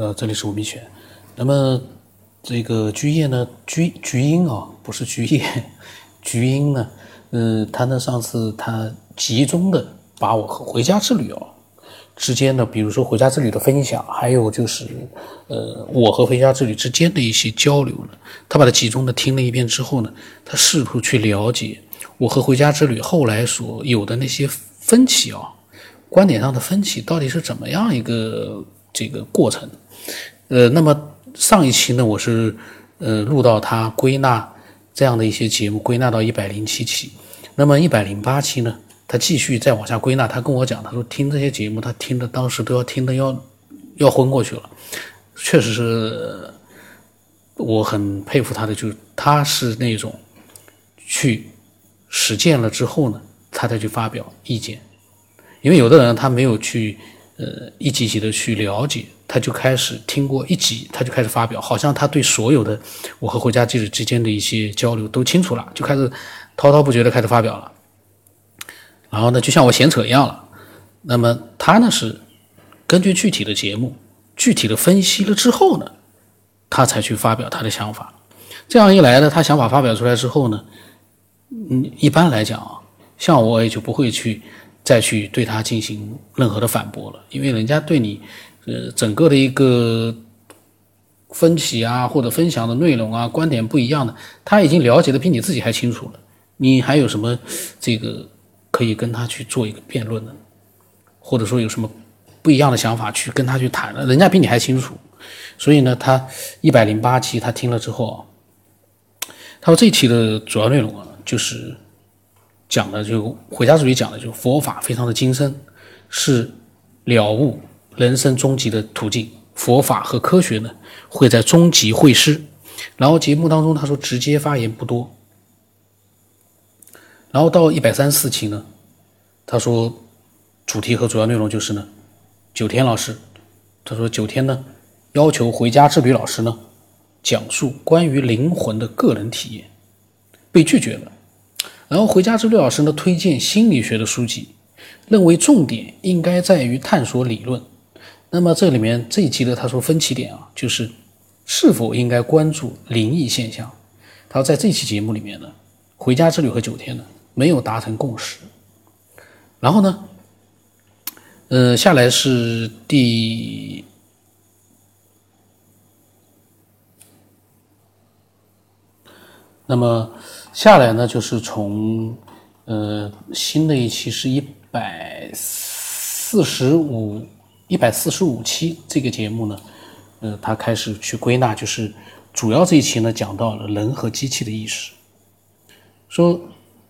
呃，这里是吴明全。那么这个居叶呢，居菊英啊，不是居叶，菊英呢，嗯，他呢上次他集中的把我和回家之旅哦之间的，比如说回家之旅的分享，还有就是呃我和回家之旅之间的一些交流呢，他把它集中的听了一遍之后呢，他试图去了解我和回家之旅后来所有的那些分歧啊，观点上的分歧到底是怎么样一个这个过程。呃，那么上一期呢，我是呃录到他归纳这样的一些节目，归纳到一百零七期。那么一百零八期呢，他继续再往下归纳。他跟我讲，他说听这些节目，他听的当时都要听的要要昏过去了。确实是，我很佩服他的，就是他是那种去实践了之后呢，他再去发表意见。因为有的人他没有去呃一级级的去了解。他就开始听过一集，他就开始发表，好像他对所有的我和回家记者之间的一些交流都清楚了，就开始滔滔不绝的开始发表了。然后呢，就像我闲扯一样了。那么他呢是根据具体的节目、具体的分析了之后呢，他才去发表他的想法。这样一来呢，他想法发表出来之后呢，嗯，一般来讲啊，像我也就不会去再去对他进行任何的反驳了，因为人家对你。呃，整个的一个分歧啊，或者分享的内容啊，观点不一样的，他已经了解的比你自己还清楚了。你还有什么这个可以跟他去做一个辩论的，或者说有什么不一样的想法去跟他去谈的？人家比你还清楚。所以呢，他一百零八期他听了之后，他说这期的主要内容啊，就是讲的就回家之旅讲的就佛法非常的精深，是了悟。人生终极的途径，佛法和科学呢，会在终极会师。然后节目当中他说直接发言不多。然后到一百三四期呢，他说主题和主要内容就是呢，九天老师，他说九天呢要求回家之旅老师呢讲述关于灵魂的个人体验，被拒绝了。然后回家之旅老师呢推荐心理学的书籍，认为重点应该在于探索理论。那么这里面这一期的他说分歧点啊，就是是否应该关注灵异现象。他说在这期节目里面呢，回家之旅和九天呢没有达成共识。然后呢，呃，下来是第，那么下来呢就是从呃新的一期是一百四十五。一百四十五期这个节目呢，呃，他开始去归纳，就是主要这一期呢讲到了人和机器的意识，说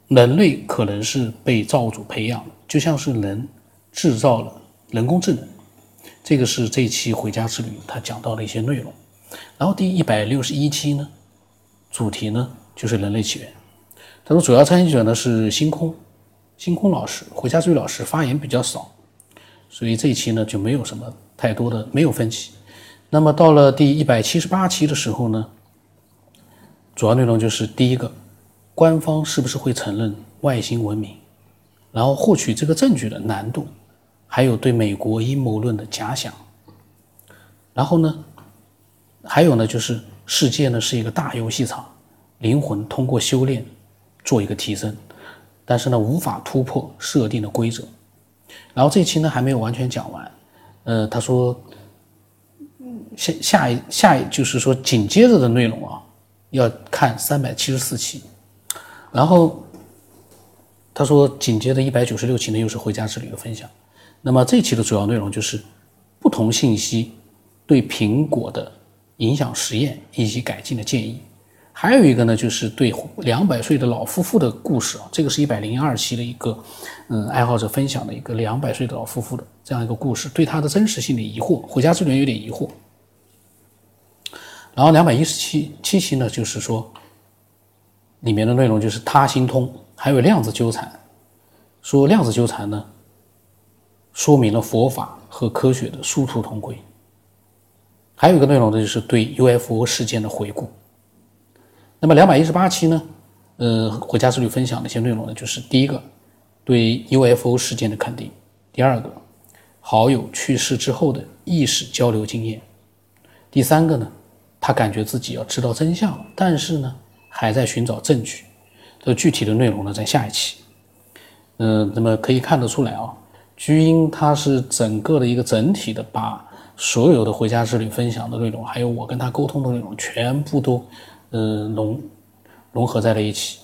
人类可能是被造物主培养，就像是人制造了人工智能，这个是这一期回家之旅他讲到的一些内容。然后第一百六十一期呢，主题呢就是人类起源，他说主要参与者呢是星空，星空老师，回家之旅老师发言比较少。所以这一期呢就没有什么太多的没有分歧。那么到了第一百七十八期的时候呢，主要内容就是第一个，官方是不是会承认外星文明，然后获取这个证据的难度，还有对美国阴谋论的假想。然后呢，还有呢就是世界呢是一个大游戏场，灵魂通过修炼做一个提升，但是呢无法突破设定的规则。然后这期呢还没有完全讲完，呃，他说下下一下一就是说紧接着的内容啊，要看三百七十四期，然后他说紧接着一百九十六期呢又是回家之旅的分享，那么这期的主要内容就是不同信息对苹果的影响实验以及改进的建议。还有一个呢，就是对两百岁的老夫妇的故事啊，这个是一百零二期的一个，嗯，爱好者分享的一个两百岁的老夫妇的这样一个故事，对他的真实性的疑惑，回家之旅有点疑惑。然后两百一十七七期呢，就是说里面的内容就是他心通，还有量子纠缠，说量子纠缠呢，说明了佛法和科学的殊途同归。还有一个内容呢，就是对 UFO 事件的回顾。那么两百一十八期呢，呃，回家之旅分享的一些内容呢，就是第一个，对 UFO 事件的肯定；第二个，好友去世之后的意识交流经验；第三个呢，他感觉自己要知道真相，但是呢，还在寻找证据。这具体的内容呢，在下一期。嗯，那么可以看得出来啊，居英他是整个的一个整体的，把所有的回家之旅分享的内容，还有我跟他沟通的内容，全部都呃融融合在了一起。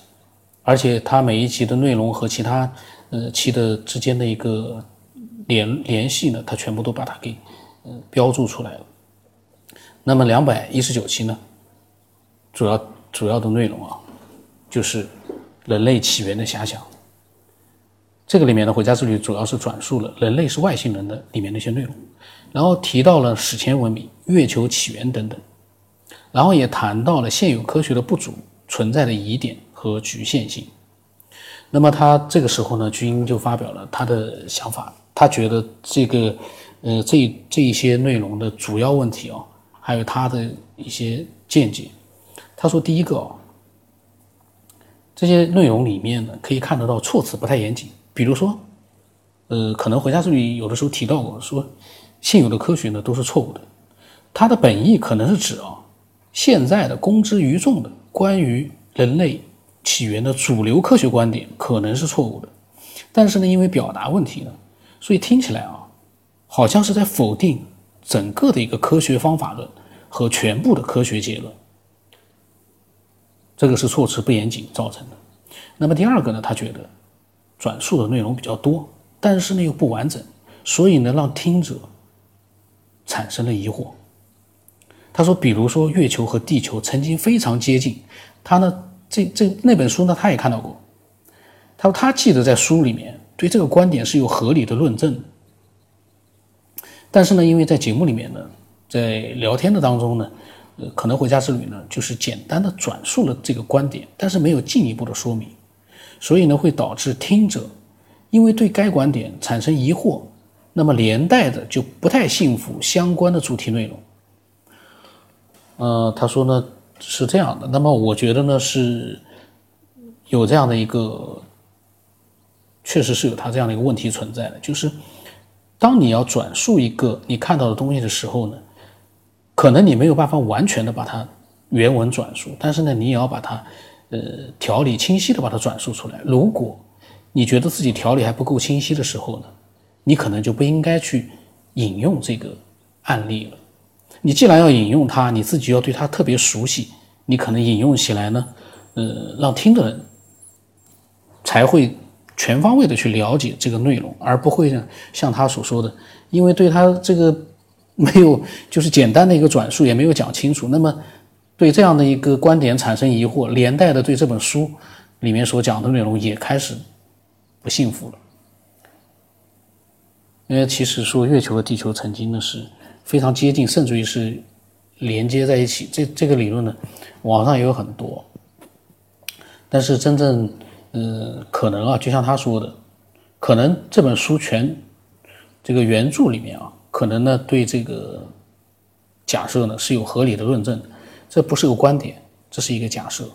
而且它每一集的内容和其他呃期的之间的一个联联系呢，它全部都把它给呃标注出来了。那么两百一十九期呢，主要主要的内容啊，就是人类起源的遐想。这个里面的回家之旅主要是转述了人类是外星人的里面的一些内容，然后提到了史前文明、月球起源等等，然后也谈到了现有科学的不足、存在的疑点和局限性。那么他这个时候呢，军英就发表了他的想法，他觉得这个呃这这一些内容的主要问题啊。还有他的一些见解，他说：“第一个哦，这些内容里面呢，可以看得到措辞不太严谨。比如说，呃，可能回家之旅有的时候提到过，说现有的科学呢都是错误的。它的本意可能是指啊，现在的公之于众的关于人类起源的主流科学观点可能是错误的。但是呢，因为表达问题呢，所以听起来啊，好像是在否定。”整个的一个科学方法论和全部的科学结论，这个是措辞不严谨造成的。那么第二个呢，他觉得转述的内容比较多，但是呢又不完整，所以呢让听者产生了疑惑。他说，比如说月球和地球曾经非常接近，他呢这这那本书呢他也看到过，他说他记得在书里面对这个观点是有合理的论证。但是呢，因为在节目里面呢，在聊天的当中呢，呃，可能回家之旅呢，就是简单的转述了这个观点，但是没有进一步的说明，所以呢，会导致听者因为对该观点产生疑惑，那么连带的就不太信服相关的主题内容。呃，他说呢是这样的，那么我觉得呢是有这样的一个，确实是有他这样的一个问题存在的，就是。当你要转述一个你看到的东西的时候呢，可能你没有办法完全的把它原文转述，但是呢，你也要把它，呃，条理清晰的把它转述出来。如果你觉得自己条理还不够清晰的时候呢，你可能就不应该去引用这个案例了。你既然要引用它，你自己要对它特别熟悉，你可能引用起来呢，呃，让听的人才会。全方位的去了解这个内容，而不会像像他所说的，因为对他这个 没有就是简单的一个转述，也没有讲清楚，那么对这样的一个观点产生疑惑，连带的对这本书里面所讲的内容也开始不信服了。因为其实说月球和地球曾经的是非常接近，甚至于是连接在一起，这这个理论呢，网上也有很多，但是真正。呃，可能啊，就像他说的，可能这本书全这个原著里面啊，可能呢对这个假设呢是有合理的论证，这不是个观点，这是一个假设，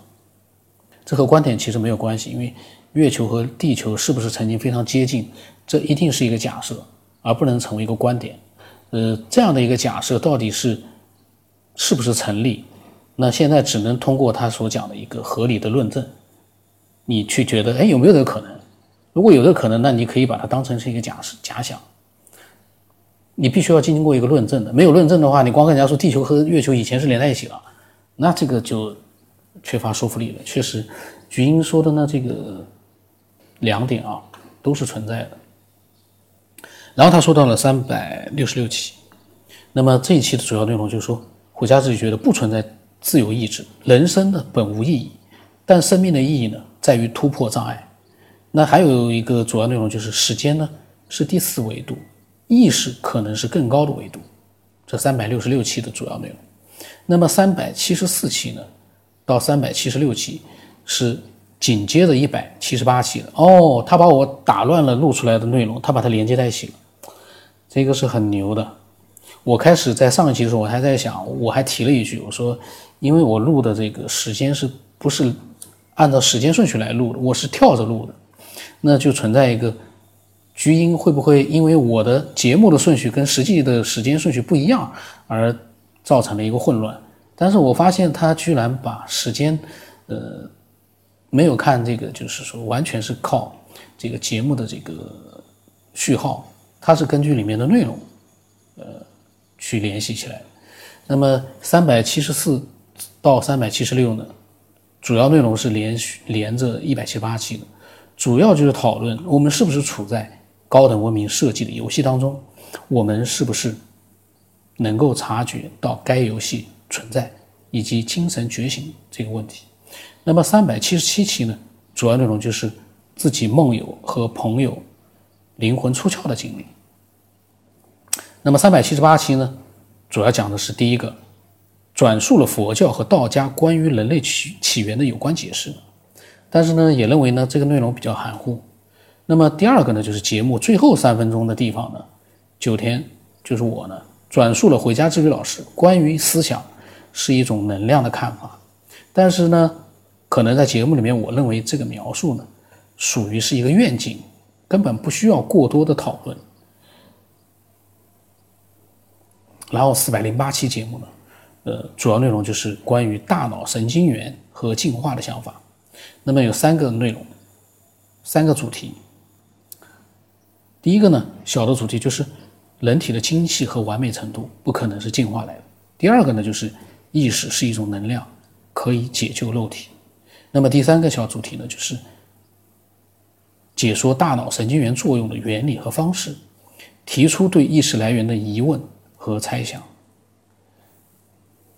这和观点其实没有关系，因为月球和地球是不是曾经非常接近，这一定是一个假设，而不能成为一个观点。呃，这样的一个假设到底是是不是成立？那现在只能通过他所讲的一个合理的论证。你去觉得，哎，有没有这个可能？如果有这个可能，那你可以把它当成是一个假设、假想。你必须要经过一个论证的，没有论证的话，你光跟人家说地球和月球以前是连在一起了，那这个就缺乏说服力了。确实，菊英说的呢，这个两点啊都是存在的。然后他说到了三百六十六期，那么这一期的主要内容就是说，回家自己觉得不存在自由意志，人生的本无意义，但生命的意义呢？在于突破障碍，那还有一个主要内容就是时间呢是第四维度，意识可能是更高的维度。这三百六十六期的主要内容，那么三百七十四期呢到三百七十六期是紧接着一百七十八期的哦，他把我打乱了录出来的内容，他把它连接在一起了，这个是很牛的。我开始在上一期的时候我还在想，我还提了一句，我说因为我录的这个时间是不是？按照时间顺序来录的，我是跳着录的，那就存在一个菊英会不会因为我的节目的顺序跟实际的时间顺序不一样而造成了一个混乱。但是我发现他居然把时间，呃，没有看这个，就是说完全是靠这个节目的这个序号，它是根据里面的内容，呃，去联系起来。那么三百七十四到三百七十六呢，主要内容是连续连着一百七十八期的，主要就是讨论我们是不是处在高等文明设计的游戏当中，我们是不是能够察觉到该游戏存在以及精神觉醒这个问题。那么三百七十七期呢，主要内容就是自己梦游和朋友灵魂出窍的经历。那么三百七十八期呢？主要讲的是第一个，转述了佛教和道家关于人类起起源的有关解释，但是呢，也认为呢这个内容比较含糊。那么第二个呢，就是节目最后三分钟的地方呢，九天就是我呢转述了回家之旅老师关于思想是一种能量的看法，但是呢，可能在节目里面，我认为这个描述呢属于是一个愿景，根本不需要过多的讨论。然后四百零八期节目呢，呃，主要内容就是关于大脑神经元和进化的想法。那么有三个内容，三个主题。第一个呢，小的主题就是人体的精细和完美程度不可能是进化来的。第二个呢，就是意识是一种能量，可以解救肉体。那么第三个小主题呢，就是解说大脑神经元作用的原理和方式，提出对意识来源的疑问。和猜想，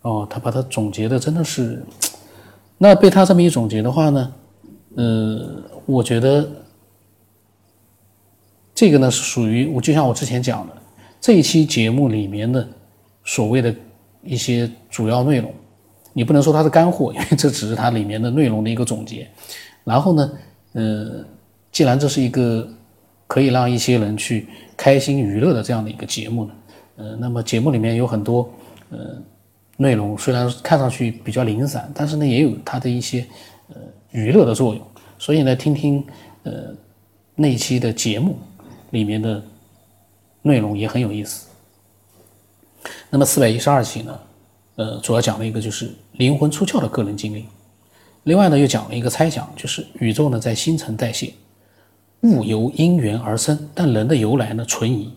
哦，他把它总结的真的是，那被他这么一总结的话呢，呃，我觉得这个呢是属于我就像我之前讲的这一期节目里面的所谓的一些主要内容，你不能说它是干货，因为这只是它里面的内容的一个总结。然后呢，呃，既然这是一个可以让一些人去开心娱乐的这样的一个节目呢。呃，那么节目里面有很多呃内容，虽然看上去比较零散，但是呢也有它的一些呃娱乐的作用。所以呢，听听呃那一期的节目里面的内容也很有意思。那么四百一十二期呢，呃，主要讲了一个就是灵魂出窍的个人经历。另外呢，又讲了一个猜想，就是宇宙呢在新陈代谢，物由因缘而生，但人的由来呢存疑。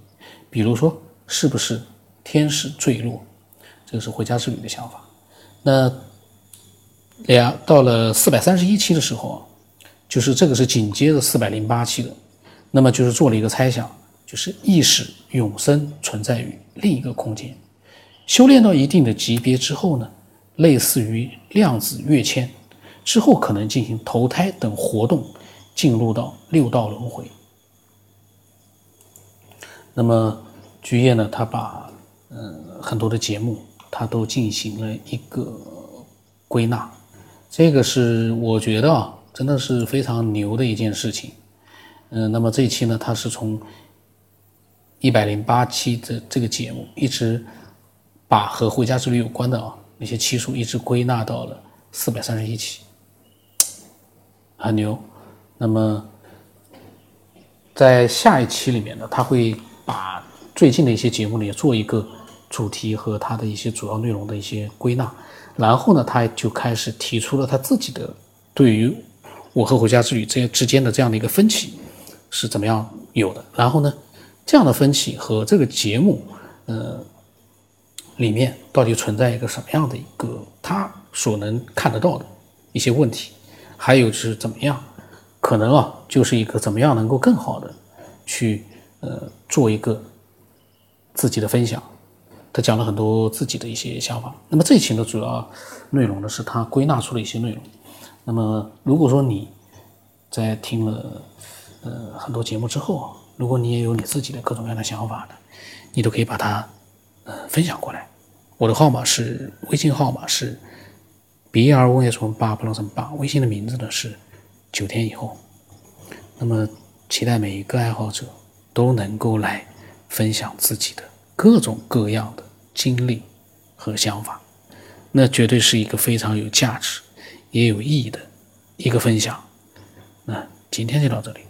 比如说。是不是天使坠落？这个是回家之旅的想法。那两到了四百三十一期的时候，就是这个是紧接着四百零八期的，那么就是做了一个猜想，就是意识永生存在于另一个空间。修炼到一定的级别之后呢，类似于量子跃迁之后，可能进行投胎等活动，进入到六道轮回。那么。菊业呢，他把嗯很多的节目，他都进行了一个归纳，这个是我觉得啊，真的是非常牛的一件事情。嗯，那么这一期呢，他是从一百零八期的这个节目，一直把和回家之旅有关的啊那些期数，一直归纳到了四百三十一期，很牛。那么在下一期里面呢，他会把最近的一些节目呢，也做一个主题和它的一些主要内容的一些归纳，然后呢，他就开始提出了他自己的对于我和回家之旅这之间的这样的一个分歧是怎么样有的，然后呢，这样的分歧和这个节目呃里面到底存在一个什么样的一个他所能看得到的一些问题，还有是怎么样可能啊，就是一个怎么样能够更好的去呃做一个。自己的分享，他讲了很多自己的一些想法。那么这一期的主要内容呢，是他归纳出了一些内容。那么如果说你在听了呃很多节目之后，如果你也有你自己的各种各样的想法呢，你都可以把它呃分享过来。我的号码是微信号码是 b r o s 八不能什么八，微信的名字呢是九天以后。那么期待每一个爱好者都能够来。分享自己的各种各样的经历和想法，那绝对是一个非常有价值也有意义的一个分享。那今天就到这里。